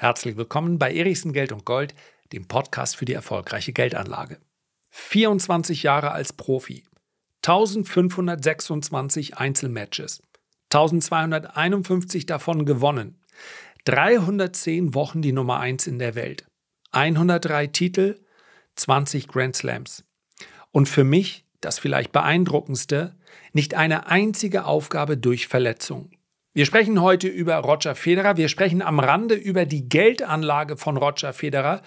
Herzlich willkommen bei Erichsen Geld und Gold, dem Podcast für die erfolgreiche Geldanlage. 24 Jahre als Profi, 1526 Einzelmatches, 1251 davon gewonnen, 310 Wochen die Nummer 1 in der Welt, 103 Titel, 20 Grand Slams. Und für mich das vielleicht beeindruckendste, nicht eine einzige Aufgabe durch Verletzung. Wir sprechen heute über Roger Federer. Wir sprechen am Rande über die Geldanlage von Roger Federer.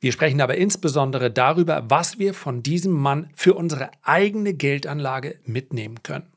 Wir sprechen aber insbesondere darüber, was wir von diesem Mann für unsere eigene Geldanlage mitnehmen können.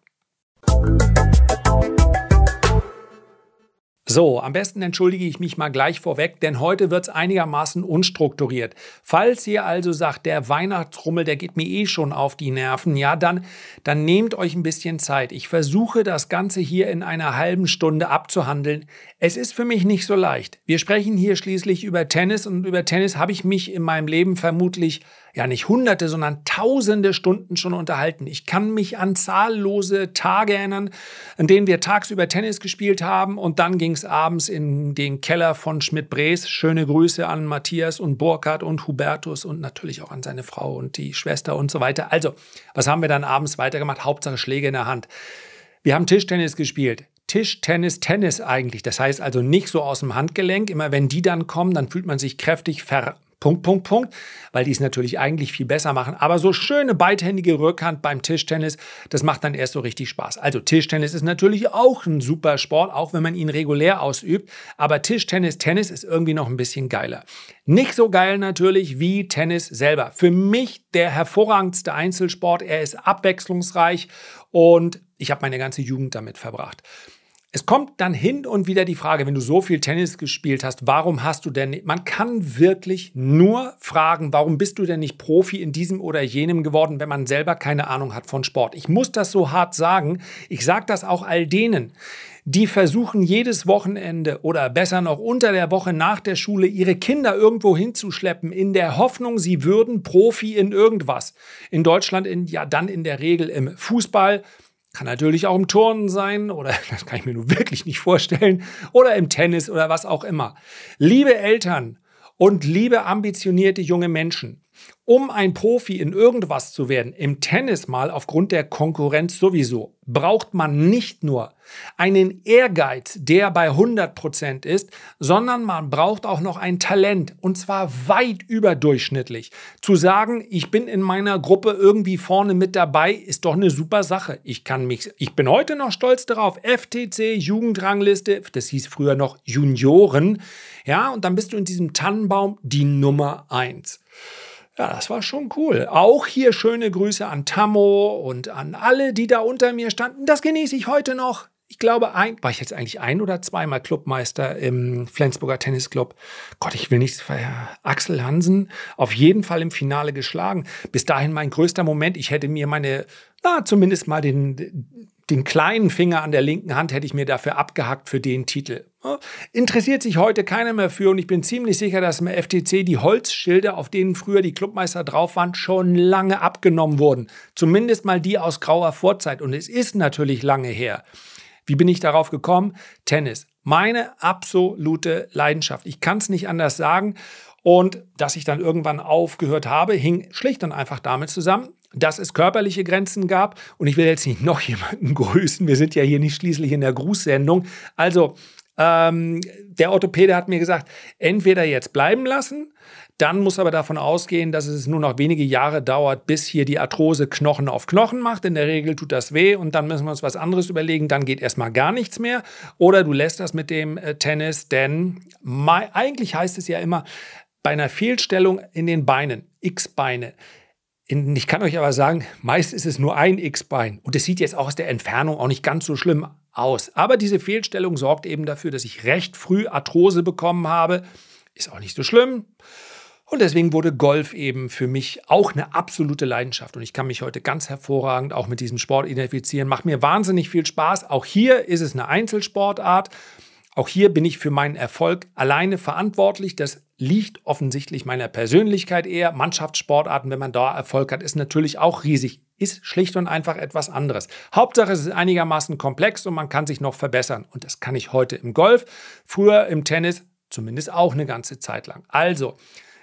So, am besten entschuldige ich mich mal gleich vorweg, denn heute wird es einigermaßen unstrukturiert. Falls ihr also sagt, der Weihnachtsrummel, der geht mir eh schon auf die Nerven, ja, dann, dann nehmt euch ein bisschen Zeit. Ich versuche das Ganze hier in einer halben Stunde abzuhandeln. Es ist für mich nicht so leicht. Wir sprechen hier schließlich über Tennis und über Tennis habe ich mich in meinem Leben vermutlich ja nicht hunderte, sondern tausende Stunden schon unterhalten. Ich kann mich an zahllose Tage erinnern, an denen wir tagsüber Tennis gespielt haben und dann ging es abends in den Keller von Schmidt-Brees. Schöne Grüße an Matthias und Burkhard und Hubertus und natürlich auch an seine Frau und die Schwester und so weiter. Also, was haben wir dann abends weitergemacht? Hauptsache Schläge in der Hand. Wir haben Tischtennis gespielt. Tischtennis, Tennis eigentlich. Das heißt also nicht so aus dem Handgelenk. Immer wenn die dann kommen, dann fühlt man sich kräftig ver Punkt, Punkt, Punkt, weil die es natürlich eigentlich viel besser machen. Aber so schöne beidhändige Rückhand beim Tischtennis, das macht dann erst so richtig Spaß. Also Tischtennis ist natürlich auch ein super Sport, auch wenn man ihn regulär ausübt. Aber Tischtennis, Tennis ist irgendwie noch ein bisschen geiler. Nicht so geil natürlich wie Tennis selber. Für mich der hervorragendste Einzelsport. Er ist abwechslungsreich und ich habe meine ganze Jugend damit verbracht. Es kommt dann hin und wieder die Frage, wenn du so viel Tennis gespielt hast, warum hast du denn, man kann wirklich nur fragen, warum bist du denn nicht Profi in diesem oder jenem geworden, wenn man selber keine Ahnung hat von Sport. Ich muss das so hart sagen. Ich sage das auch all denen, die versuchen jedes Wochenende oder besser noch unter der Woche nach der Schule ihre Kinder irgendwo hinzuschleppen, in der Hoffnung, sie würden Profi in irgendwas. In Deutschland in, ja dann in der Regel im Fußball, kann natürlich auch im Turnen sein oder das kann ich mir nun wirklich nicht vorstellen oder im Tennis oder was auch immer. Liebe Eltern und liebe ambitionierte junge Menschen, um ein Profi in irgendwas zu werden, im Tennis mal aufgrund der Konkurrenz sowieso, braucht man nicht nur einen Ehrgeiz, der bei 100% ist, sondern man braucht auch noch ein Talent und zwar weit überdurchschnittlich. Zu sagen, ich bin in meiner Gruppe irgendwie vorne mit dabei, ist doch eine super Sache. Ich kann mich, ich bin heute noch stolz darauf. FTC Jugendrangliste, das hieß früher noch Junioren. Ja, und dann bist du in diesem Tannenbaum die Nummer eins. Ja, das war schon cool. Auch hier schöne Grüße an Tammo und an alle, die da unter mir standen. Das genieße ich heute noch. Ich glaube, ein, war ich jetzt eigentlich ein oder zweimal Clubmeister im Flensburger Tennisclub? Gott, ich will nichts ver. Axel Hansen auf jeden Fall im Finale geschlagen. Bis dahin mein größter Moment. Ich hätte mir meine, na, zumindest mal den, den kleinen Finger an der linken Hand hätte ich mir dafür abgehackt für den Titel. Interessiert sich heute keiner mehr für und ich bin ziemlich sicher, dass im FTC die Holzschilder, auf denen früher die Clubmeister drauf waren, schon lange abgenommen wurden. Zumindest mal die aus grauer Vorzeit und es ist natürlich lange her. Wie bin ich darauf gekommen? Tennis. Meine absolute Leidenschaft. Ich kann es nicht anders sagen. Und dass ich dann irgendwann aufgehört habe, hing schlicht und einfach damit zusammen, dass es körperliche Grenzen gab. Und ich will jetzt nicht noch jemanden grüßen. Wir sind ja hier nicht schließlich in der Grußsendung. Also, ähm, der Orthopäde hat mir gesagt, entweder jetzt bleiben lassen, dann muss aber davon ausgehen, dass es nur noch wenige Jahre dauert, bis hier die Arthrose Knochen auf Knochen macht. In der Regel tut das weh und dann müssen wir uns was anderes überlegen. Dann geht erstmal gar nichts mehr. Oder du lässt das mit dem äh, Tennis, denn eigentlich heißt es ja immer, bei einer Fehlstellung in den Beinen, X-Beine, ich kann euch aber sagen, meist ist es nur ein X-Bein und es sieht jetzt auch aus der Entfernung auch nicht ganz so schlimm aus. Aber diese Fehlstellung sorgt eben dafür, dass ich recht früh Arthrose bekommen habe. Ist auch nicht so schlimm. Und deswegen wurde Golf eben für mich auch eine absolute Leidenschaft. Und ich kann mich heute ganz hervorragend auch mit diesem Sport identifizieren. Macht mir wahnsinnig viel Spaß. Auch hier ist es eine Einzelsportart. Auch hier bin ich für meinen Erfolg alleine verantwortlich. Das liegt offensichtlich meiner Persönlichkeit eher. Mannschaftssportarten, wenn man da Erfolg hat, ist natürlich auch riesig. Ist schlicht und einfach etwas anderes. Hauptsache, es ist einigermaßen komplex und man kann sich noch verbessern. Und das kann ich heute im Golf. Früher im Tennis zumindest auch eine ganze Zeit lang. Also,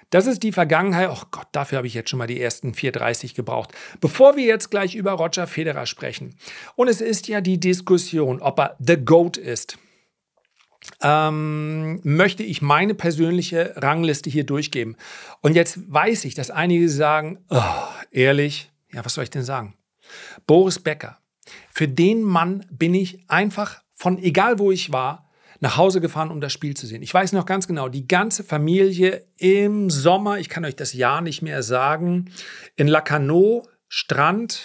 das ist die Vergangenheit. Oh Gott, dafür habe ich jetzt schon mal die ersten 4,30 gebraucht. Bevor wir jetzt gleich über Roger Federer sprechen. Und es ist ja die Diskussion, ob er The GOAT ist. Ähm, möchte ich meine persönliche Rangliste hier durchgeben. Und jetzt weiß ich, dass einige sagen, oh, ehrlich, ja, was soll ich denn sagen? Boris Becker. Für den Mann bin ich einfach von egal wo ich war, nach Hause gefahren, um das Spiel zu sehen. Ich weiß noch ganz genau, die ganze Familie im Sommer, ich kann euch das Jahr nicht mehr sagen, in Lacanau, Strand,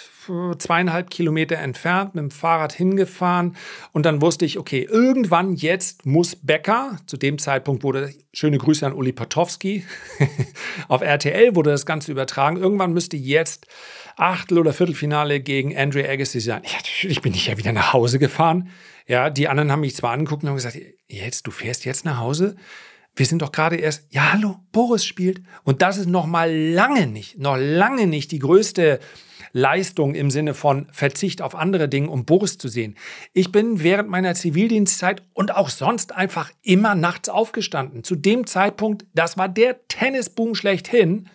zweieinhalb Kilometer entfernt, mit dem Fahrrad hingefahren und dann wusste ich, okay, irgendwann jetzt muss Becker, zu dem Zeitpunkt wurde, schöne Grüße an Uli Potowski, auf RTL wurde das Ganze übertragen, irgendwann müsste jetzt Achtel- oder Viertelfinale gegen Andre Agassi sein. Ja, natürlich bin ich ja wieder nach Hause gefahren. Ja, die anderen haben mich zwar angeguckt und haben gesagt, jetzt, du fährst jetzt nach Hause? Wir sind doch gerade erst, ja, hallo, Boris spielt. Und das ist noch mal lange nicht, noch lange nicht die größte Leistung im Sinne von Verzicht auf andere Dinge, um Boris zu sehen. Ich bin während meiner Zivildienstzeit und auch sonst einfach immer nachts aufgestanden. Zu dem Zeitpunkt, das war der Tennisboom schlechthin,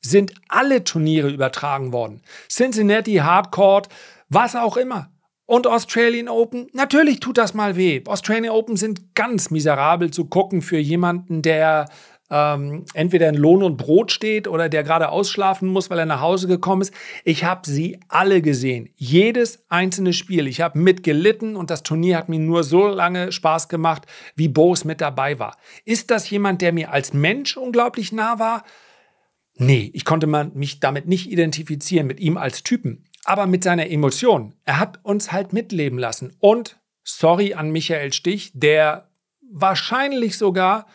sind alle Turniere übertragen worden. Cincinnati, Hardcourt, was auch immer. Und Australian Open, natürlich tut das mal weh. Australian Open sind ganz miserabel zu gucken für jemanden, der ähm, entweder in Lohn und Brot steht oder der gerade ausschlafen muss, weil er nach Hause gekommen ist. Ich habe sie alle gesehen. Jedes einzelne Spiel. Ich habe mitgelitten und das Turnier hat mir nur so lange Spaß gemacht, wie Boris mit dabei war. Ist das jemand, der mir als Mensch unglaublich nah war? Nee, ich konnte mich damit nicht identifizieren, mit ihm als Typen aber mit seiner Emotion. Er hat uns halt mitleben lassen. Und sorry an Michael Stich, der wahrscheinlich sogar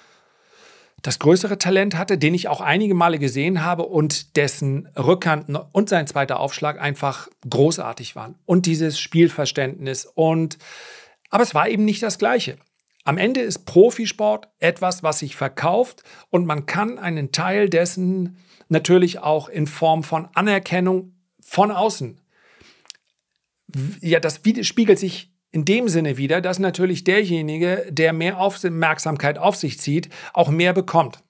das größere Talent hatte, den ich auch einige Male gesehen habe und dessen Rückhand und sein zweiter Aufschlag einfach großartig waren. Und dieses Spielverständnis und aber es war eben nicht das Gleiche. Am Ende ist Profisport etwas, was sich verkauft und man kann einen Teil dessen natürlich auch in Form von Anerkennung von außen. Ja, das spiegelt sich in dem Sinne wieder, dass natürlich derjenige, der mehr Aufmerksamkeit auf sich zieht, auch mehr bekommt.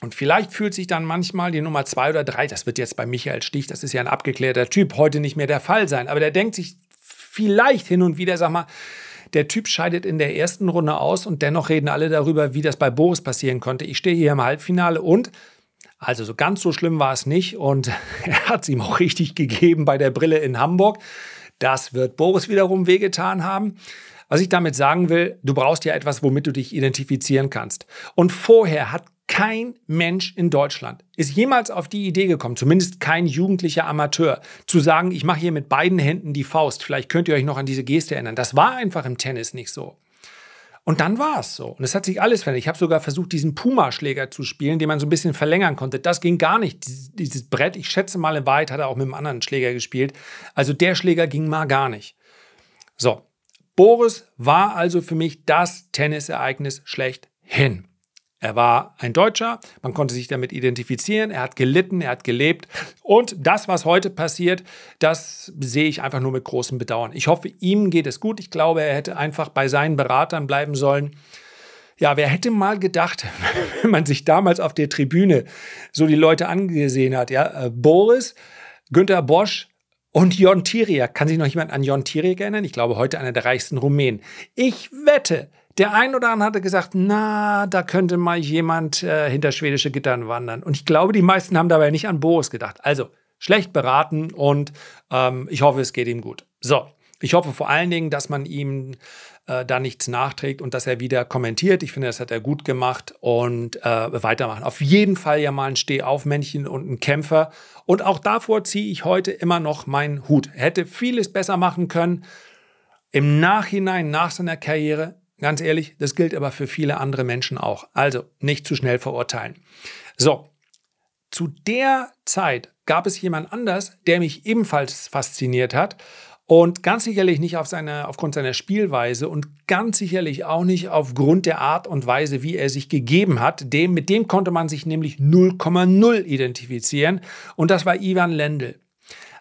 Und vielleicht fühlt sich dann manchmal die Nummer zwei oder drei, das wird jetzt bei Michael Stich, das ist ja ein abgeklärter Typ, heute nicht mehr der Fall sein, aber der denkt sich vielleicht hin und wieder, sag mal, der Typ scheidet in der ersten Runde aus und dennoch reden alle darüber, wie das bei Boris passieren konnte. Ich stehe hier im Halbfinale und also so ganz so schlimm war es nicht und er hat es ihm auch richtig gegeben bei der Brille in Hamburg. Das wird Boris wiederum wehgetan haben. Was ich damit sagen will, du brauchst ja etwas, womit du dich identifizieren kannst. Und vorher hat kein Mensch in Deutschland ist jemals auf die Idee gekommen, zumindest kein jugendlicher Amateur, zu sagen, ich mache hier mit beiden Händen die Faust. Vielleicht könnt ihr euch noch an diese Geste erinnern. Das war einfach im Tennis nicht so. Und dann war es so. Und es hat sich alles verändert. Ich habe sogar versucht, diesen Puma-Schläger zu spielen, den man so ein bisschen verlängern konnte. Das ging gar nicht. Dieses Brett, ich schätze mal, in Wahrheit hat er auch mit einem anderen Schläger gespielt. Also der Schläger ging mal gar nicht. So. Boris war also für mich das Tennisereignis schlechthin. Er war ein Deutscher, man konnte sich damit identifizieren, er hat gelitten, er hat gelebt. Und das, was heute passiert, das sehe ich einfach nur mit großem Bedauern. Ich hoffe, ihm geht es gut. Ich glaube, er hätte einfach bei seinen Beratern bleiben sollen. Ja, wer hätte mal gedacht, wenn man sich damals auf der Tribüne so die Leute angesehen hat, ja, äh, Boris, Günter Bosch, und Jon Tiriak. Kann sich noch jemand an Jon Tiriak erinnern? Ich glaube, heute einer der reichsten Rumänen. Ich wette, der ein oder andere hatte gesagt, na, da könnte mal jemand äh, hinter schwedische Gittern wandern. Und ich glaube, die meisten haben dabei nicht an Boris gedacht. Also schlecht beraten und ähm, ich hoffe, es geht ihm gut. So, ich hoffe vor allen Dingen, dass man ihm äh, da nichts nachträgt und dass er wieder kommentiert. Ich finde, das hat er gut gemacht und äh, weitermachen. Auf jeden Fall ja mal ein Stehaufmännchen und ein Kämpfer. Und auch davor ziehe ich heute immer noch meinen Hut. Hätte vieles besser machen können. Im Nachhinein, nach seiner Karriere, Ganz ehrlich, das gilt aber für viele andere Menschen auch. Also nicht zu schnell verurteilen. So, zu der Zeit gab es jemand anders, der mich ebenfalls fasziniert hat und ganz sicherlich nicht auf seine, aufgrund seiner Spielweise und ganz sicherlich auch nicht aufgrund der Art und Weise, wie er sich gegeben hat. Dem, mit dem konnte man sich nämlich 0,0 identifizieren und das war Ivan Lendl.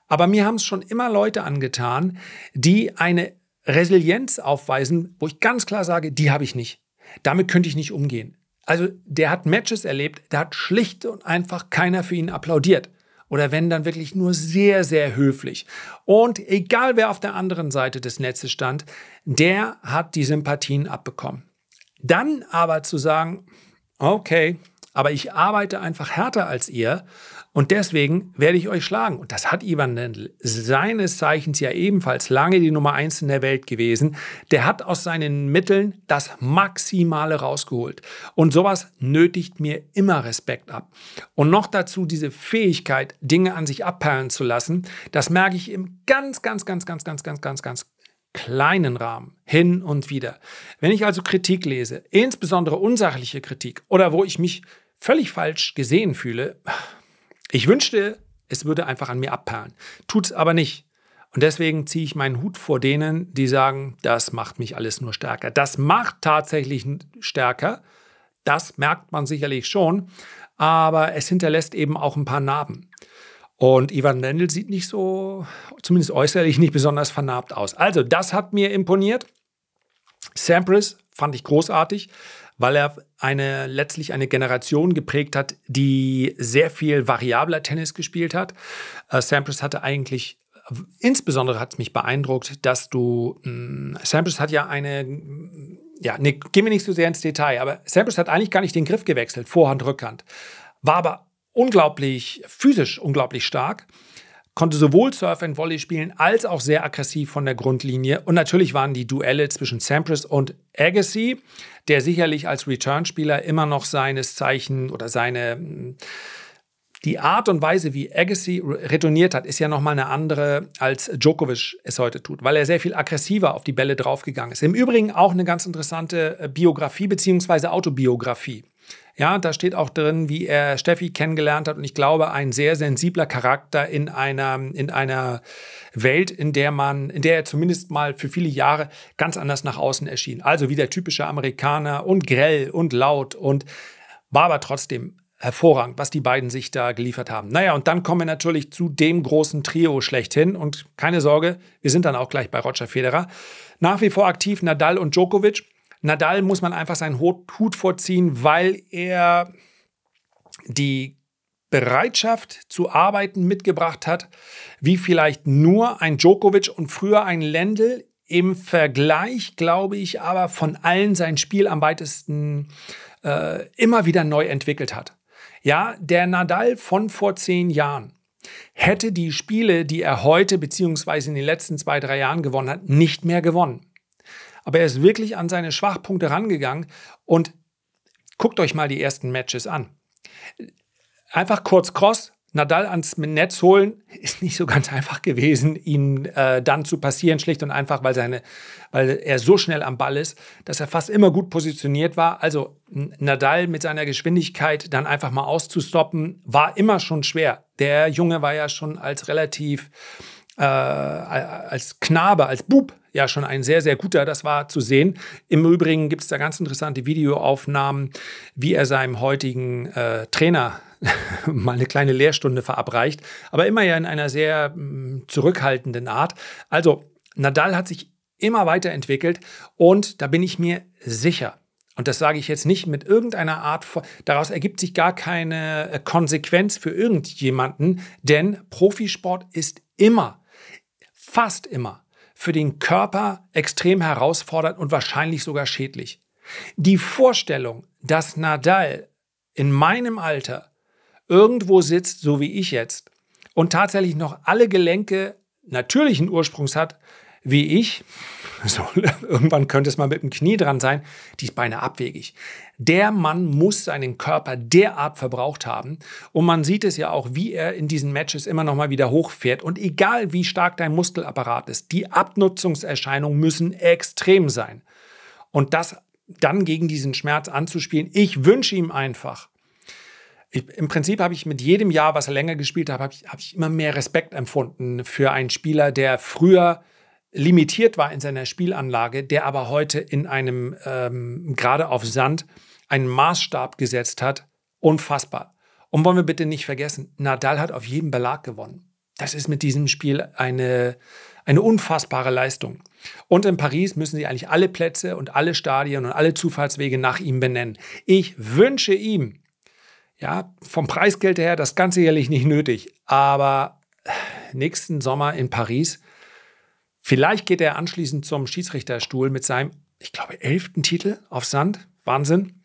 Aber mir haben es schon immer Leute angetan, die eine Resilienz aufweisen, wo ich ganz klar sage, die habe ich nicht. Damit könnte ich nicht umgehen. Also der hat Matches erlebt, da hat schlicht und einfach keiner für ihn applaudiert. Oder wenn dann wirklich nur sehr, sehr höflich. Und egal wer auf der anderen Seite des Netzes stand, der hat die Sympathien abbekommen. Dann aber zu sagen, okay, aber ich arbeite einfach härter als ihr und deswegen werde ich euch schlagen. Und das hat Ivan Lendl, seines Zeichens ja ebenfalls lange die Nummer eins in der Welt gewesen. Der hat aus seinen Mitteln das Maximale rausgeholt. Und sowas nötigt mir immer Respekt ab. Und noch dazu diese Fähigkeit, Dinge an sich abperlen zu lassen, das merke ich im ganz, ganz, ganz, ganz, ganz, ganz, ganz, ganz kleinen Rahmen hin und wieder. Wenn ich also Kritik lese, insbesondere unsachliche Kritik oder wo ich mich völlig falsch gesehen fühle, ich wünschte, es würde einfach an mir abperlen. Tut es aber nicht. Und deswegen ziehe ich meinen Hut vor denen, die sagen, das macht mich alles nur stärker. Das macht tatsächlich stärker. Das merkt man sicherlich schon. Aber es hinterlässt eben auch ein paar Narben. Und Ivan Lendl sieht nicht so, zumindest äußerlich, nicht besonders vernarbt aus. Also, das hat mir imponiert. Sampras fand ich großartig weil er eine, letztlich eine Generation geprägt hat, die sehr viel variabler Tennis gespielt hat. Äh, Sampras hatte eigentlich insbesondere hat es mich beeindruckt, dass du, mh, hm, Sampras hat ja eine, ja, ne, gehen wir nicht so sehr ins Detail, aber Sampras hat eigentlich gar nicht den Griff gewechselt, Vorhand, Rückhand, war aber unglaublich, physisch unglaublich stark konnte sowohl Surf and Volley spielen als auch sehr aggressiv von der Grundlinie. Und natürlich waren die Duelle zwischen Sampras und Agassi, der sicherlich als Return-Spieler immer noch seines Zeichen oder seine die Art und Weise, wie Agassi retourniert hat, ist ja nochmal eine andere, als Djokovic es heute tut, weil er sehr viel aggressiver auf die Bälle draufgegangen ist. Im Übrigen auch eine ganz interessante äh, Biografie bzw. Autobiografie. Ja, da steht auch drin, wie er Steffi kennengelernt hat und ich glaube, ein sehr sensibler Charakter in einer, in einer Welt, in der man, in der er zumindest mal für viele Jahre ganz anders nach außen erschien. Also wie der typische Amerikaner und grell und laut und war aber trotzdem hervorragend, was die beiden sich da geliefert haben. Naja, und dann kommen wir natürlich zu dem großen Trio schlechthin. Und keine Sorge, wir sind dann auch gleich bei Roger Federer. Nach wie vor aktiv Nadal und Djokovic. Nadal muss man einfach seinen Hut vorziehen, weil er die Bereitschaft zu arbeiten mitgebracht hat, wie vielleicht nur ein Djokovic und früher ein Lendl. Im Vergleich, glaube ich, aber von allen sein Spiel am weitesten äh, immer wieder neu entwickelt hat. Ja, der Nadal von vor zehn Jahren hätte die Spiele, die er heute beziehungsweise in den letzten zwei, drei Jahren gewonnen hat, nicht mehr gewonnen. Aber er ist wirklich an seine Schwachpunkte rangegangen und guckt euch mal die ersten Matches an. Einfach kurz cross, Nadal ans Netz holen, ist nicht so ganz einfach gewesen, ihn äh, dann zu passieren, schlicht und einfach, weil, seine, weil er so schnell am Ball ist, dass er fast immer gut positioniert war. Also Nadal mit seiner Geschwindigkeit dann einfach mal auszustoppen, war immer schon schwer. Der Junge war ja schon als relativ, äh, als Knabe, als Bub ja schon ein sehr, sehr guter. Das war zu sehen. Im Übrigen gibt es da ganz interessante Videoaufnahmen, wie er seinem heutigen äh, Trainer mal eine kleine Lehrstunde verabreicht, aber immer ja in einer sehr mh, mm, zurückhaltenden Art. Also Nadal hat sich immer weiterentwickelt und da bin ich mir sicher. Und das sage ich jetzt nicht mit irgendeiner Art von, daraus ergibt sich gar keine äh, Konsequenz für irgendjemanden, denn Profisport ist immer, fast immer für den Körper extrem herausfordernd und wahrscheinlich sogar schädlich. Die Vorstellung, dass Nadal in meinem Alter irgendwo sitzt, so wie ich jetzt, und tatsächlich noch alle Gelenke natürlichen Ursprungs hat, wie ich, so, irgendwann könnte es mal mit dem Knie dran sein, die ist beinahe abwegig. Der Mann muss seinen Körper derart verbraucht haben. Und man sieht es ja auch, wie er in diesen Matches immer noch mal wieder hochfährt. Und egal wie stark dein Muskelapparat ist, die Abnutzungserscheinungen müssen extrem sein. Und das dann gegen diesen Schmerz anzuspielen, ich wünsche ihm einfach, ich, Im Prinzip habe ich mit jedem Jahr, was er länger gespielt hat, habe ich, hab ich immer mehr Respekt empfunden für einen Spieler, der früher limitiert war in seiner Spielanlage, der aber heute in einem, ähm, gerade auf Sand, einen Maßstab gesetzt hat. Unfassbar. Und wollen wir bitte nicht vergessen, Nadal hat auf jedem Belag gewonnen. Das ist mit diesem Spiel eine, Eine unfassbare Leistung. Und in Paris müssen sie eigentlich alle Plätze und alle Stadien und alle Zufahrtswege nach ihm benennen. Ich wünsche ihm, ja, vom Preisgeld her das Ganze jährlich nicht nötig, aber nächsten Sommer in Paris, vielleicht geht er anschließend zum Schiedsrichterstuhl mit seinem, ich glaube, elften Titel auf Sand. Wahnsinn.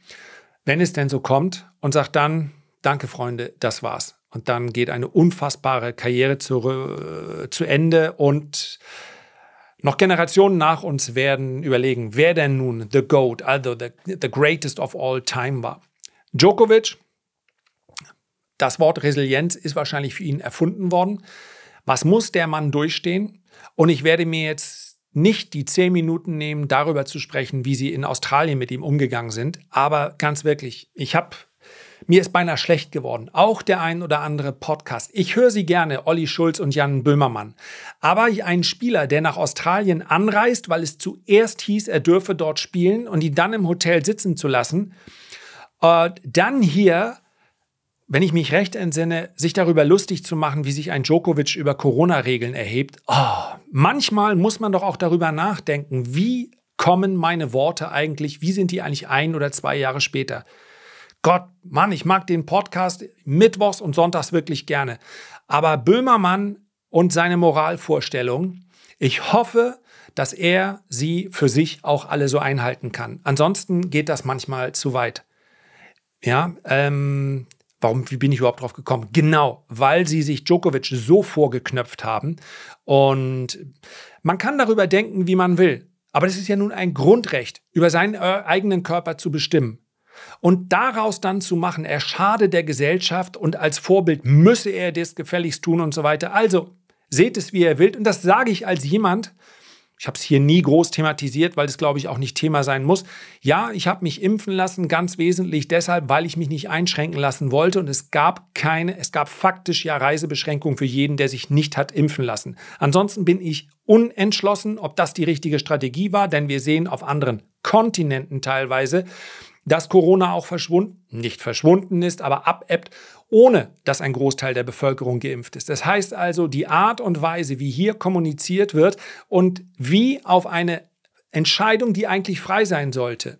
Wenn es denn so kommt und sagt dann, danke Freunde, das war's. Und dann geht eine unfassbare Karriere zu, äh, zu Ende und noch Generationen nach uns werden überlegen, wer denn nun the GOAT, also the, the greatest of all time war. Djokovic, das Wort Resilienz ist wahrscheinlich für ihn erfunden worden. Was muss der Mann durchstehen? Und ich werde mir jetzt nicht die zehn Minuten nehmen, darüber zu sprechen, wie sie in Australien mit ihm umgegangen sind. Aber ganz wirklich, ich habe mir ist beinahe schlecht geworden. Auch der ein oder andere Podcast. Ich höre sie gerne, Olli Schulz und Jan Böhmermann. Aber ein Spieler, der nach Australien anreist, weil es zuerst hieß, er dürfe dort spielen und ihn dann im Hotel sitzen zu lassen, äh, dann hier wenn ich mich recht entsinne, sich darüber lustig zu machen, wie sich ein Djokovic über Corona-Regeln erhebt. Oh, manchmal muss man doch auch darüber nachdenken, wie kommen meine Worte eigentlich, wie sind die eigentlich ein oder zwei Jahre später? Gott, Mann, ich mag den Podcast mittwochs und sonntags wirklich gerne. Aber Böhmermann und seine Moralvorstellung, ich hoffe, dass er sie für sich auch alle so einhalten kann. Ansonsten geht das manchmal zu weit. Ja, ähm, warum, wie bin ich überhaupt drauf gekommen? Genau, weil sie sich Djokovic so vorgeknöpft haben. Und man kann darüber denken, wie man will. Aber das ist ja nun ein Grundrecht, über seinen äh, eigenen Körper zu bestimmen. Und daraus dann zu machen, er schade der Gesellschaft und als Vorbild müsse er das gefälligst tun und so weiter. Also, seht es, wie ihr wollt. Und das sage ich als jemand, ich habe es hier nie groß thematisiert, weil es, glaube ich, auch nicht Thema sein muss. Ja, ich habe mich impfen lassen, ganz wesentlich deshalb, weil ich mich nicht einschränken lassen wollte. Und es gab keine, es gab faktisch ja Reisebeschränkungen für jeden, der sich nicht hat impfen lassen. Ansonsten bin ich unentschlossen, ob das die richtige Strategie war, denn wir sehen auf anderen Kontinenten teilweise, dass Corona auch verschwunden, nicht verschwunden ist, aber abebbt, ohne dass ein Großteil der Bevölkerung geimpft ist. Das heißt also, die Art und Weise, wie hier kommuniziert wird und wie auf eine Entscheidung, die eigentlich frei sein sollte,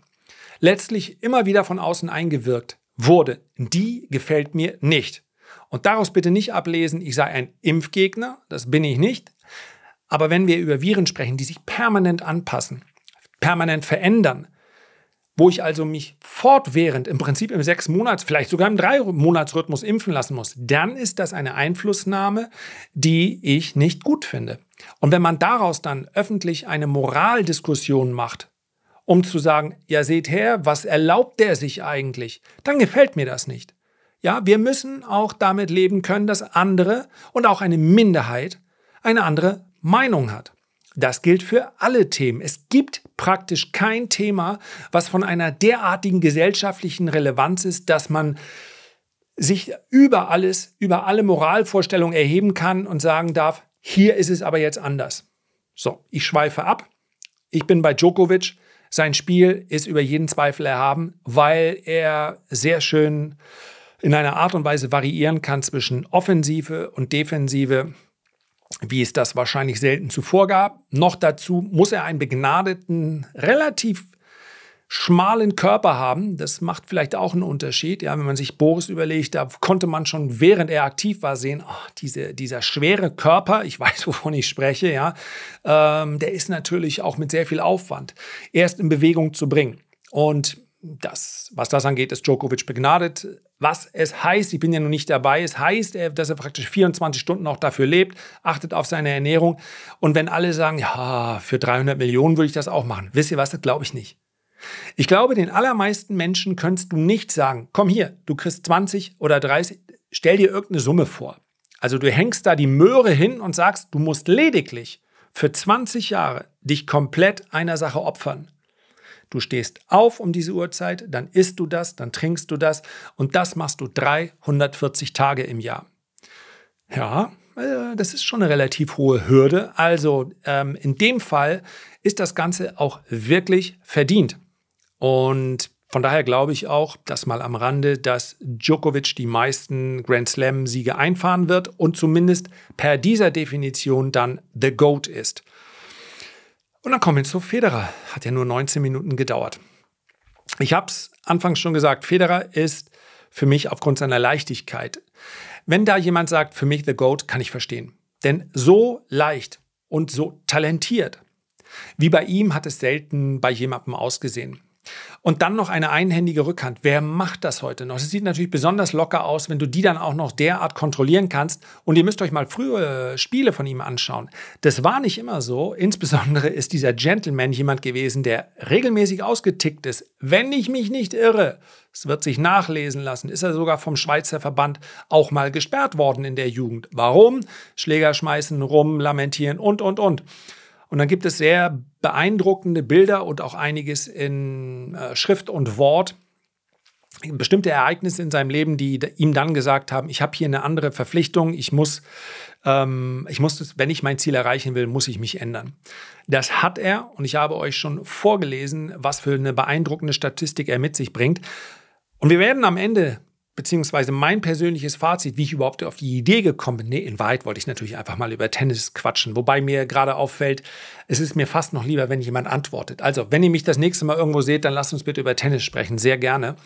letztlich immer wieder von außen eingewirkt wurde, die gefällt mir nicht. Und daraus bitte nicht ablesen, ich sei ein Impfgegner, das bin ich nicht. Aber wenn wir über Viren sprechen, die sich permanent anpassen, permanent verändern, wo ich also mich fortwährend, im Prinzip im sechs Monats, vielleicht sogar im drei Monatsrhythmus impfen lassen muss, dann ist das eine Einflussnahme, die ich nicht gut finde. Und wenn man daraus dann öffentlich eine Moraldiskussion macht, um zu sagen, ja seht her, was erlaubt der sich eigentlich, dann gefällt mir das nicht. Ja, wir müssen auch damit leben können, dass andere und auch eine Minderheit eine andere Meinung hat. Das gilt für alle Themen. Es gibt praktisch kein Thema, was von einer derartigen gesellschaftlichen Relevanz ist, dass man sich über alles, über alle Moralvorstellungen erheben kann und sagen darf, hier ist es aber jetzt anders. So, ich schweife ab. Ich bin bei Djokovic. Sein Spiel ist über jeden Zweifel erhaben, weil er sehr schön in einer Art und Weise variieren kann zwischen Offensive und Defensive wie es das wahrscheinlich selten zuvor gab. Noch dazu muss er einen begnadeten, relativ schmalen Körper haben. Das macht vielleicht auch einen Unterschied. Ja, wenn man sich Boris überlegt, da konnte man schon, während er aktiv war, sehen, oh, diese, dieser schwere Körper, ich weiß, wovon ich spreche, ja, ähm, der ist natürlich auch mit sehr viel Aufwand erst in Bewegung zu bringen. Und das, was das angeht, ist Djokovic begnadet. Was es heißt, ich bin ja noch nicht dabei, es heißt, dass er praktisch 24 Stunden auch dafür lebt, achtet auf seine Ernährung. Und wenn alle sagen, ja, für 300 Millionen würde ich das auch machen, wisst ihr was, das glaube ich nicht. Ich glaube, den allermeisten Menschen könntest du nicht sagen, komm hier, du kriegst 20 oder 30, stell dir irgendeine Summe vor. Also du hängst da die Möhre hin und sagst, du musst lediglich für 20 Jahre dich komplett einer Sache opfern. Du stehst auf um diese Uhrzeit, dann isst du das, dann trinkst du das und das machst du 340 Tage im Jahr. Ja, äh, das ist schon eine relativ hohe Hürde. Also ähm, in dem Fall ist das Ganze auch wirklich verdient. Und Von daher glaube ich auch, dass mal am Rande, dass Djokovic die meisten Grand Slam-Siege einfahren wird und zumindest per dieser Definition dann The GOAT ist. Und dann kommen wir zu Federer. Hat ja nur 19 Minuten gedauert. Ich habe es anfangs schon gesagt, Federer ist für mich aufgrund seiner Leichtigkeit. Wenn da jemand sagt, für mich The GOAT, kann ich verstehen. Denn so leicht und so talentiert wie bei ihm hat es selten bei jemandem ausgesehen. Und dann noch eine einhändige Rückhand. Wer macht das heute noch? Es sieht natürlich besonders locker aus, wenn du die dann auch noch derart kontrollieren kannst. Und ihr müsst euch mal frühe Spiele von ihm anschauen. Das war nicht immer so. Insbesondere ist dieser Gentleman jemand gewesen, der regelmäßig ausgetickt ist. Wenn ich mich nicht irre, es wird sich nachlesen lassen, ist er sogar vom Schweizer Verband auch mal gesperrt worden in der Jugend. Warum? Schläger schmeißen, rum, lamentieren und, und, und. Und dann gibt es sehr beeindruckende Bilder und auch einiges in äh, Schrift und Wort. Bestimmte Ereignisse in seinem Leben, die ihm dann gesagt haben, ich habe hier eine andere Verpflichtung, ich muss, ähm, ich muss das, wenn ich mein Ziel erreichen will, muss ich mich ändern. Das hat er und ich habe euch schon vorgelesen, was für eine beeindruckende Statistik er mit sich bringt. Und wir werden am Ende beziehungsweise mein persönliches Fazit, wie ich überhaupt auf die Idee gekommen bin. Nee, in Wahrheit wollte ich natürlich einfach mal über Tennis quatschen, wobei mir gerade auffällt, es ist mir fast noch lieber, wenn jemand antwortet. Also, wenn ihr mich das nächste Mal irgendwo seht, dann lasst uns bitte über Tennis sprechen, sehr gerne.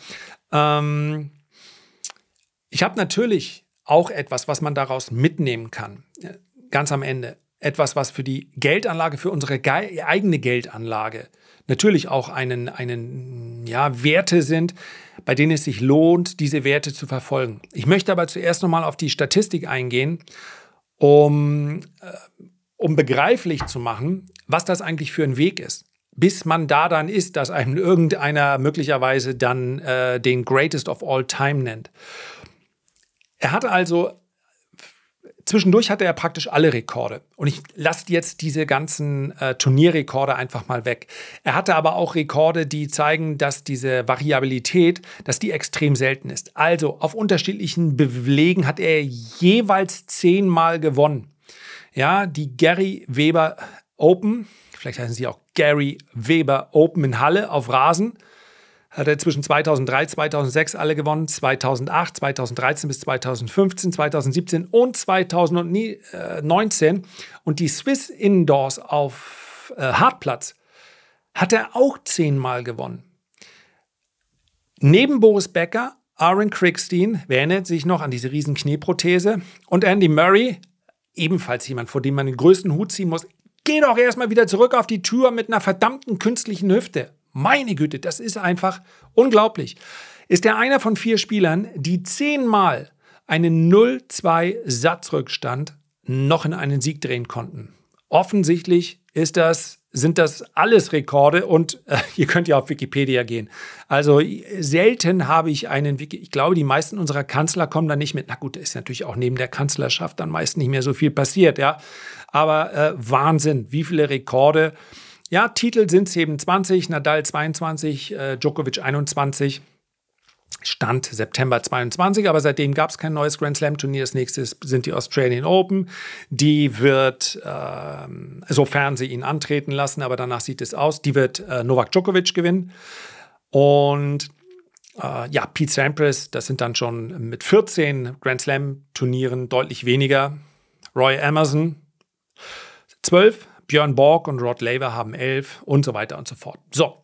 Ähm, ich habe natürlich auch etwas, was man daraus mitnehmen kann, ganz am Ende. Etwas, was für die Geldanlage, für unsere eigene Geldanlage natürlich auch einen, einen ja, Werte sind, bei denen es sich lohnt, diese Werte zu verfolgen. Ich möchte aber zuerst nochmal auf die Statistik eingehen, um, äh, um begreiflich zu machen, was das eigentlich für ein Weg ist. Bis man da dann ist, dass einem irgendeiner möglicherweise dann äh, den Greatest of All Time nennt. Er hatte also Zwischendurch hatte er praktisch alle Rekorde. Und ich lasse jetzt diese ganzen äh, Turnierrekorde einfach mal weg. Er hatte aber auch Rekorde, die zeigen, dass diese Variabilität, dass die extrem selten ist. Also auf unterschiedlichen Belegen hat er jeweils zehnmal gewonnen. Ja, die Gary Weber Open, vielleicht heißen sie auch Gary Weber Open in Halle auf Rasen hat er zwischen 2003, 2006 alle gewonnen, 2008, 2013 bis 2015, 2017 und 2019. Und die Swiss Indoors auf äh, Hartplatz hat er auch zehnmal gewonnen. Neben Boris Becker, Aaron Crickstein, wer erinnert sich noch an diese riesen Knieprothese, und Andy Murray, ebenfalls jemand, vor dem man den größten Hut ziehen muss, geh doch erstmal wieder zurück auf die Tür mit einer verdammten künstlichen Hüfte. Meine Güte, das ist einfach unglaublich. Ist er einer von vier Spielern, die zehnmal einen 0-2 Satzrückstand noch in einen Sieg drehen konnten. Offensichtlich ist das, sind das alles Rekorde und äh, ihr könnt ja auf Wikipedia gehen. Also selten habe ich einen, Wiki ich glaube, die meisten unserer Kanzler kommen da nicht mit. Na gut, ist natürlich auch neben der Kanzlerschaft dann meist nicht mehr so viel passiert, ja. Aber äh, Wahnsinn, wie viele Rekorde ja, Titel sind 27, Nadal 22, äh, Djokovic 21. Stand September 22, aber seitdem gab es kein neues Grand Slam Turnier. Das nächste sind die Australian Open. Die wird, äh, sofern sie ihn antreten lassen, aber danach sieht es aus, die wird äh, Novak Djokovic gewinnen. Und äh, ja, Pete Sampras, das sind dann schon mit 14 Grand Slam Turnieren deutlich weniger. Roy Emerson 12, Björn Borg und Rod Laver haben elf und so weiter und so fort. So,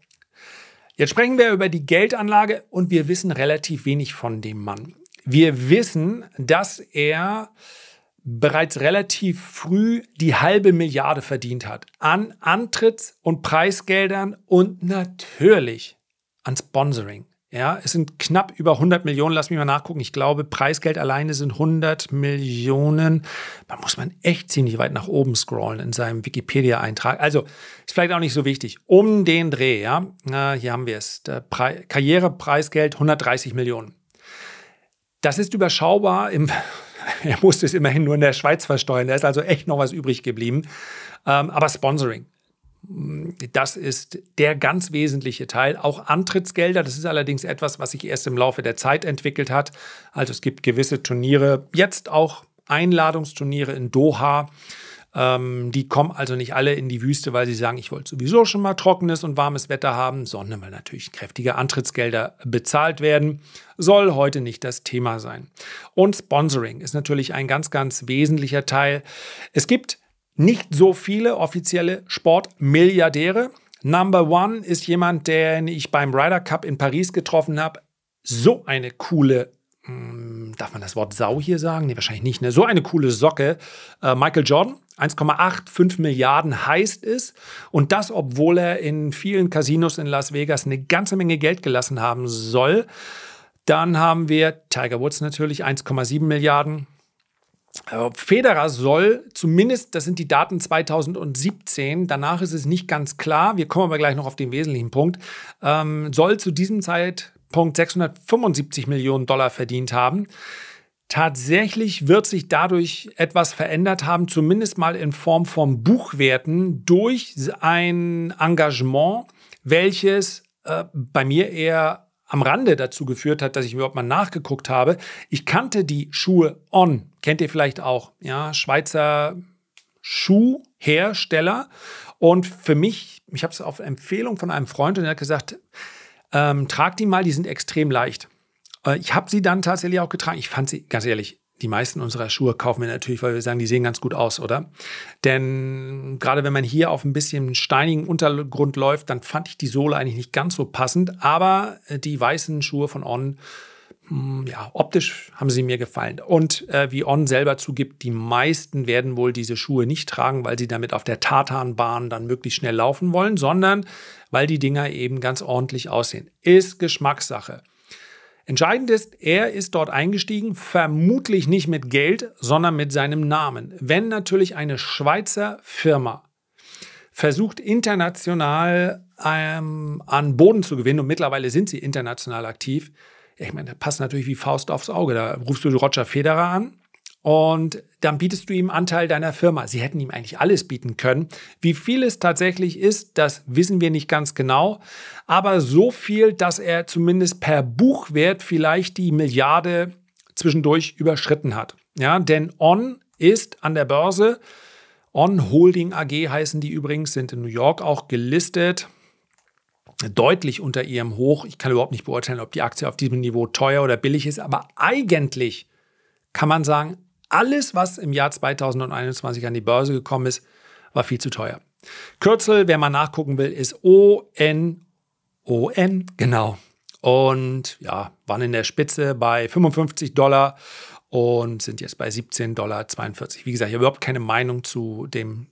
jetzt sprechen wir über die Geldanlage und wir wissen relativ wenig von dem Mann. Wir wissen, dass er bereits relativ früh die halbe Milliarde verdient hat an Antritts- und Preisgeldern und natürlich an Sponsoring. Ja, es sind knapp über 100 Millionen, lass mich mal nachgucken. Ich glaube, Preisgeld alleine sind 100 Millionen. Da muss man echt ziemlich weit nach oben scrollen in seinem Wikipedia-Eintrag. Also, ist vielleicht auch nicht so wichtig. Um den Dreh, ja, äh, hier haben wir es. Karrierepreisgeld 130 Millionen. Das ist überschaubar. Im, er musste es immerhin nur in der Schweiz versteuern. Da ist also echt noch was übrig geblieben. Ähm, aber Sponsoring. Das ist der ganz wesentliche Teil. Auch Antrittsgelder, das ist allerdings etwas, was sich erst im Laufe der Zeit entwickelt hat. Also es gibt gewisse Turniere, jetzt auch Einladungsturniere in Doha, Ähm, die kommen also nicht alle in die Wüste, weil sie sagen, ich wollte sowieso schon mal trockenes und warmes Wetter haben, sondern weil natürlich kräftige Antrittsgelder bezahlt werden. Soll heute nicht das Thema sein. Und Sponsoring ist natürlich ein ganz, ganz wesentlicher Teil. Es gibt nicht so viele offizielle Sportmilliardäre. Number One ist jemand, den ich beim Ryder Cup in Paris getroffen habe. So eine coole hm, darf man das Wort Sau hier sagen? Nee, wahrscheinlich nicht. Ne? So eine coole Socke. Äh, Michael Jordan, 1,85 Milliarden heißt es. Und das, obwohl er in vielen Casinos in Las Vegas eine ganze Menge Geld gelassen haben soll. Dann haben wir Tiger Woods natürlich, 1,7 Milliarden. Äh, Federer soll zumindest, das sind die Daten 2017, danach ist es nicht ganz klar, wir kommen aber gleich noch auf den wesentlichen Punkt, ähm, soll zu diesem Zeitpunkt 675 Millionen Dollar verdient haben. Tatsächlich wird sich dadurch etwas verändert haben, zumindest mal in Form von Buchwerten durch ein Engagement, welches äh, bei mir eher am Rande dazu geführt hat, dass ich überhaupt mal nachgeguckt habe. Ich kannte die Schuhe On, kennt ihr vielleicht auch, ja, Schweizer Schuhhersteller. Und für mich, ich habe es auf Empfehlung von einem Freund und er hat gesagt, ähm, trag die mal, die sind extrem leicht. Äh, ich habe sie dann tatsächlich auch getragen. Ich fand sie, ganz ehrlich, die meisten unserer Schuhe kaufen wir natürlich, weil wir sagen, die sehen ganz gut aus, oder? Denn gerade wenn man hier auf ein bisschen steinigen Untergrund läuft, dann fand ich die Sohle eigentlich nicht ganz so passend. Aber äh, die weißen Schuhe von On, hm, ja, optisch haben sie mir gefallen. Und äh, wie On selber zugibt, die meisten werden wohl diese Schuhe nicht tragen, weil sie damit auf der Tartanbahn dann möglichst schnell laufen wollen, sondern weil die Dinger eben ganz ordentlich aussehen. Ist Geschmackssache. Entscheidend ist, er ist dort eingestiegen, vermutlich nicht mit Geld, sondern mit seinem Namen. Wenn natürlich eine Schweizer Firma versucht international ähm, an Boden zu gewinnen und mittlerweile sind sie international aktiv, ich meine, das passt natürlich wie Faust aufs Auge. Da rufst du Roger Federer an und dann bietest du ihm Anteil deiner Firma. Sie hätten ihm eigentlich alles bieten können. Wie viel es tatsächlich ist, das wissen wir nicht ganz genau, aber so viel, dass er zumindest per Buchwert vielleicht die Milliarde zwischendurch überschritten hat. Ja, denn On ist an der Börse. On Holding AG heißen die übrigens, sind in New York auch gelistet. Deutlich unter ihrem Hoch. Ich kann überhaupt nicht beurteilen, ob die Aktie auf diesem Niveau teuer oder billig ist, aber eigentlich kann man sagen, alles, was im Jahr 2021 an die Börse gekommen ist, war viel zu teuer. Kürzel, wer mal nachgucken will, ist ON. ON, genau. Und ja, waren in der Spitze bei 55 Dollar und sind jetzt bei 17,42 Dollar. Wie gesagt, ich habe überhaupt keine Meinung zu dem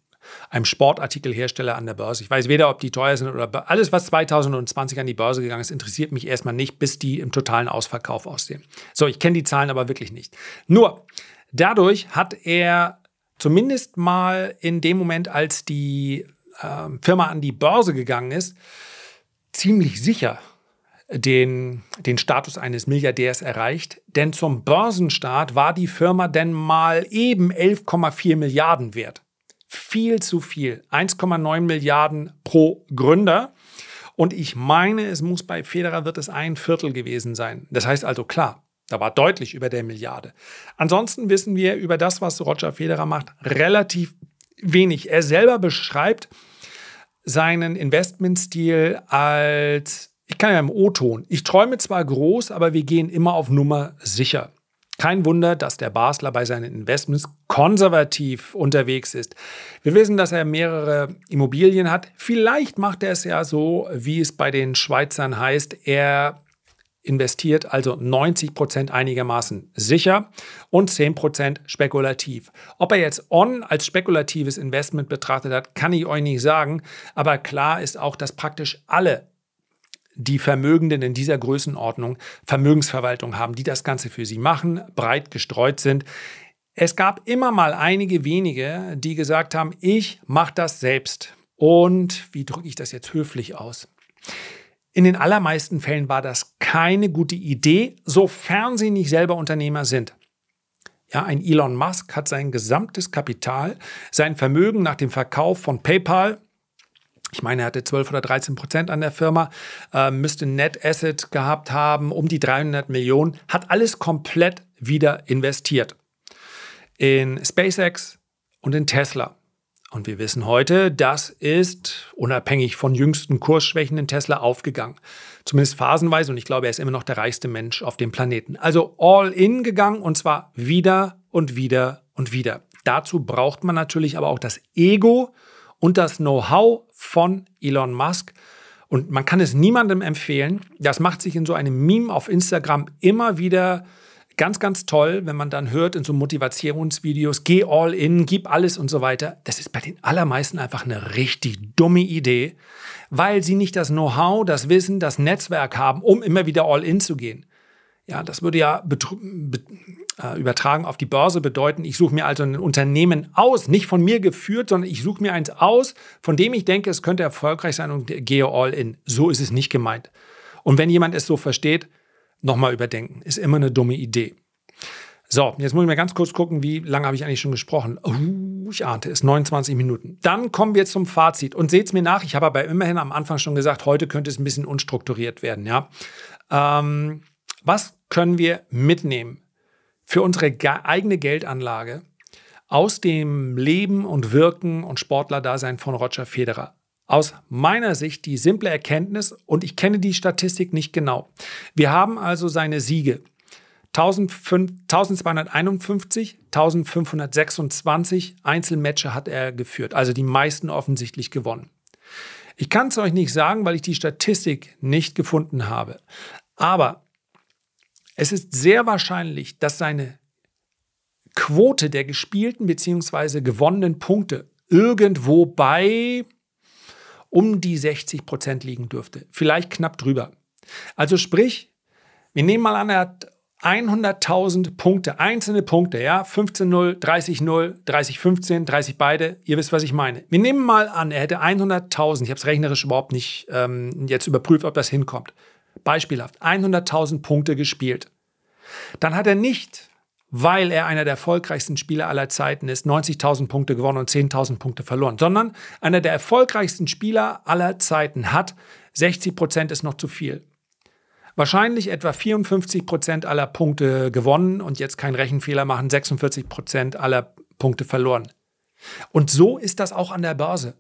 einem Sportartikelhersteller an der Börse. Ich weiß weder, ob die teuer sind oder alles, was 2020 an die Börse gegangen ist, interessiert mich erstmal nicht, bis die im totalen Ausverkauf aussehen. So, ich kenne die Zahlen aber wirklich nicht. Nur, Dadurch hat er zumindest mal in dem Moment, als die äh, Firma an die Börse gegangen ist, ziemlich sicher den, den Status eines Milliardärs erreicht. Denn zum Börsenstart war die Firma denn mal eben 11,4 Milliarden wert. Viel zu viel. 1,9 Milliarden pro Gründer. Und ich meine, es muss bei Federer wird es ein Viertel gewesen sein. Das heißt also klar, da war deutlich über der Milliarde. Ansonsten wissen wir über das, was Roger Federer macht, relativ wenig. Er selber beschreibt seinen Investmentstil als, ich kann ja im O-Ton, ich träume zwar groß, aber wir gehen immer auf Nummer sicher. Kein Wunder, dass der Basler bei seinen Investments konservativ unterwegs ist. Wir wissen, dass er mehrere Immobilien hat. Vielleicht macht er es ja so, wie es bei den Schweizern heißt. Er investiert also 90 Prozent einigermaßen sicher und 10 Prozent spekulativ. Ob er jetzt On als spekulatives Investment betrachtet hat, kann ich euch nicht sagen. Aber klar ist auch, dass praktisch alle die Vermögenden in dieser Größenordnung Vermögensverwaltung haben, die das Ganze für sie machen, breit gestreut sind. Es gab immer mal einige wenige, die gesagt haben, ich mache das selbst. Und wie drücke ich das jetzt höflich aus? In den allermeisten Fällen war das keine gute Idee, sofern sie nicht selber Unternehmer sind. Ja, ein Elon Musk hat sein gesamtes Kapital, sein Vermögen nach dem Verkauf von PayPal, ich meine, er hatte 12 oder 13 Prozent an der Firma, äh, müsste Net Asset gehabt haben, um die 300 Millionen, hat alles komplett wieder investiert. In SpaceX und in Tesla. Und wir wissen heute, das ist unabhängig von jüngsten kursschwächenden Tesla aufgegangen. Zumindest phasenweise und ich glaube, er ist immer noch der reichste Mensch auf dem Planeten. Also all in gegangen und zwar wieder und wieder und wieder. Dazu braucht man natürlich aber auch das Ego und das Know-how von Elon Musk. Und man kann es niemandem empfehlen. Das macht sich in so einem Meme auf Instagram immer wieder Ganz, ganz toll, wenn man dann hört in so Motivationsvideos, geh all in, gib alles und so weiter. Das ist bei den allermeisten einfach eine richtig dumme Idee, weil sie nicht das Know-how, das Wissen, das Netzwerk haben, um immer wieder all in zu gehen. Ja, das würde ja äh, übertragen auf die Börse bedeuten, ich suche mir also ein Unternehmen aus, nicht von mir geführt, sondern ich suche mir eins aus, von dem ich denke, es könnte erfolgreich sein und gehe all in. So ist es nicht gemeint. Und wenn jemand es so versteht, nochmal überdenken. Ist immer eine dumme Idee. So, jetzt muss ich mal ganz kurz gucken, wie lange habe ich eigentlich schon gesprochen. Uh, ich ahnte es, 29 Minuten. Dann kommen wir zum Fazit und seht es mir nach. Ich habe aber immerhin am Anfang schon gesagt, heute könnte es ein bisschen unstrukturiert werden. Ja? Ähm, was können wir mitnehmen für unsere eigene Geldanlage aus dem Leben und Wirken und Sportlerdasein von Roger Federer? Aus meiner Sicht die simple Erkenntnis, und ich kenne die Statistik nicht genau. Wir haben also seine Siege. 1251, 1526 Einzelmatches hat er geführt, also die meisten offensichtlich gewonnen. Ich kann es euch nicht sagen, weil ich die Statistik nicht gefunden habe. Aber es ist sehr wahrscheinlich, dass seine Quote der gespielten bzw. gewonnenen Punkte irgendwo bei um die 60 Prozent liegen dürfte. Vielleicht knapp drüber. Also sprich, wir nehmen mal an, er hat 100.000 Punkte, einzelne Punkte, ja, 15-0, 30-0, 30-15, 30 beide, ihr wisst, was ich meine. Wir nehmen mal an, er hätte 100.000, ich habe es rechnerisch überhaupt nicht ähm, jetzt überprüft, ob das hinkommt. Beispielhaft, 100.000 Punkte gespielt. Dann hat er nicht weil er einer der erfolgreichsten Spieler aller Zeiten ist, 90.000 Punkte gewonnen und 10.000 Punkte verloren, sondern einer der erfolgreichsten Spieler aller Zeiten hat 60 Prozent ist noch zu viel. Wahrscheinlich etwa 54 Prozent aller Punkte gewonnen und jetzt kein Rechenfehler machen, 46 Prozent aller Punkte verloren. Und so ist das auch an der Börse.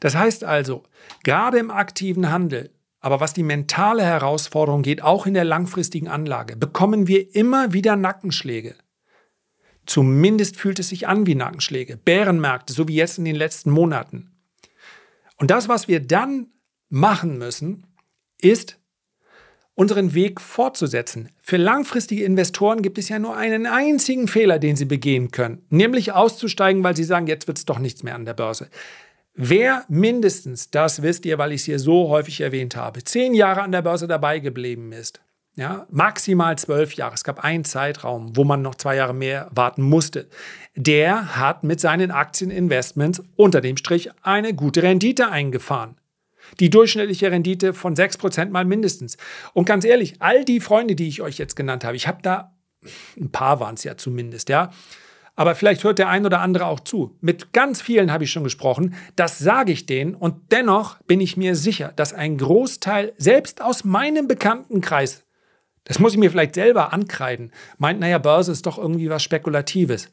Das heißt also, gerade im aktiven Handel aber was die mentale Herausforderung geht, auch in der langfristigen Anlage, bekommen wir immer wieder Nackenschläge. Zumindest fühlt es sich an wie Nackenschläge. Bärenmärkte, so wie jetzt in den letzten Monaten. Und das, was wir dann machen müssen, ist, unseren Weg fortzusetzen. Für langfristige Investoren gibt es ja nur einen einzigen Fehler, den sie begehen können, nämlich auszusteigen, weil sie sagen, jetzt wird es doch nichts mehr an der Börse. Wer mindestens, das wisst ihr, weil ich es hier so häufig erwähnt habe, zehn Jahre an der Börse dabei geblieben ist, ja, maximal zwölf Jahre, es gab einen Zeitraum, wo man noch zwei Jahre mehr warten musste, der hat mit seinen Aktieninvestments unter dem Strich eine gute Rendite eingefahren. Die durchschnittliche Rendite von 6% mal mindestens. Und ganz ehrlich, all die Freunde, die ich euch jetzt genannt habe, ich habe da, ein paar waren es ja zumindest, ja, aber vielleicht hört der ein oder andere auch zu. Mit ganz vielen habe ich schon gesprochen. Das sage ich denen und dennoch bin ich mir sicher, dass ein Großteil, selbst aus meinem Bekanntenkreis, das muss ich mir vielleicht selber ankreiden, meint, naja, Börse ist doch irgendwie was Spekulatives.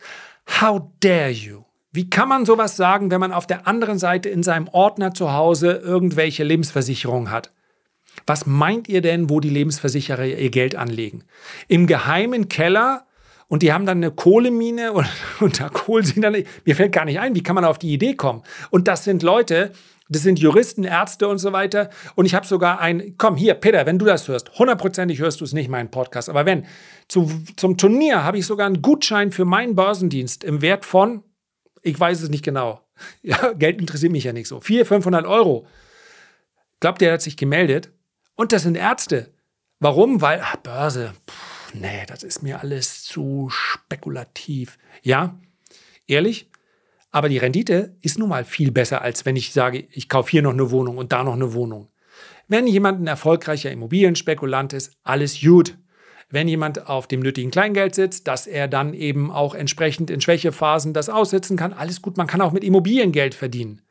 How dare you? Wie kann man sowas sagen, wenn man auf der anderen Seite in seinem Ordner zu Hause irgendwelche Lebensversicherungen hat? Was meint ihr denn, wo die Lebensversicherer ihr Geld anlegen? Im geheimen Keller und die haben dann eine Kohlemine und, und da Kohl sind dann, mir fällt gar nicht ein, wie kann man auf die Idee kommen? Und das sind Leute, das sind Juristen, Ärzte und so weiter. Und ich habe sogar ein, komm hier, Peter, wenn du das hörst, hundertprozentig hörst du es nicht, meinen Podcast, aber wenn, zu, zum Turnier habe ich sogar einen Gutschein für meinen Börsendienst im Wert von, ich weiß es nicht genau, ja, Geld interessiert mich ja nicht so, 400, 500 Euro. Glaubt ihr, hat sich gemeldet? Und das sind Ärzte. Warum? Weil, ach, Börse, pff, nee, das ist mir alles zu spekulativ. Ja, ehrlich, aber die Rendite ist nun mal viel besser, als wenn ich sage, ich kaufe hier noch eine Wohnung und da noch eine Wohnung. Wenn jemand ein erfolgreicher Immobilienspekulant ist, alles gut. Wenn jemand auf dem nötigen Kleingeld sitzt, dass er dann eben auch entsprechend in Schwächephasen das aussitzen kann, alles gut. Man kann auch mit Immobilien Geld verdienen.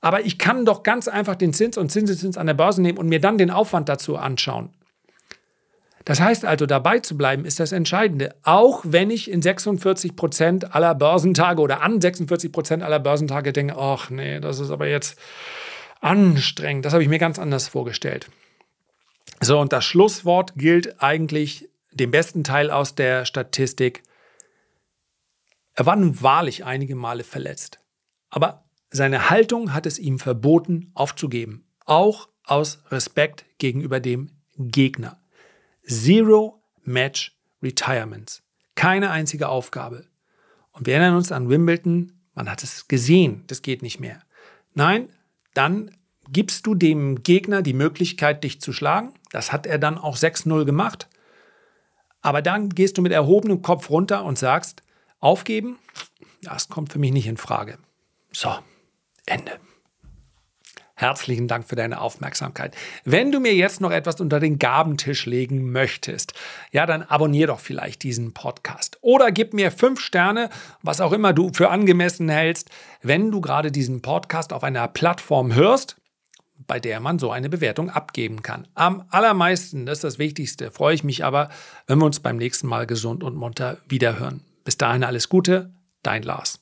Aber ich kann doch ganz einfach den Zins und Zinseszins an der Börse nehmen und mir dann den Aufwand dazu anschauen. Das heißt also, dabei zu bleiben ist das Entscheidende. Auch wenn ich in 46 Prozent aller Börsentage oder an 46 Prozent aller Börsentage denke, ach nee, das ist aber jetzt anstrengend. Das habe ich mir ganz anders vorgestellt. So, und das Schlusswort gilt eigentlich dem besten Teil aus der Statistik. Er war nun wahrlich einige Male verletzt. Aber seine Haltung hat es ihm verboten, aufzugeben. Auch aus Respekt gegenüber dem Gegner. Zero Match Retirements. Keine einzige Aufgabe. Und wir erinnern uns an Wimbledon, man hat es gesehen, das geht nicht mehr. Nein, dann gibst du dem Gegner die Möglichkeit, dich zu schlagen. Das hat er dann auch 6-0 gemacht. Aber dann gehst du mit erhobenem Kopf runter und sagst, aufgeben, das kommt für mich nicht in Frage. So, Ende. Herzlichen Dank für deine Aufmerksamkeit. Wenn du mir jetzt noch etwas unter den Gabentisch legen möchtest, ja, dann abonnier doch vielleicht diesen Podcast. Oder gib mir fünf Sterne, was auch immer du für angemessen hältst, wenn du gerade diesen Podcast auf einer Plattform hörst, bei der man so eine Bewertung abgeben kann. Am allermeisten, das ist das Wichtigste, freue ich mich aber, wenn wir uns beim nächsten Mal gesund und munter wiederhören. Bis dahin alles Gute, dein Lars.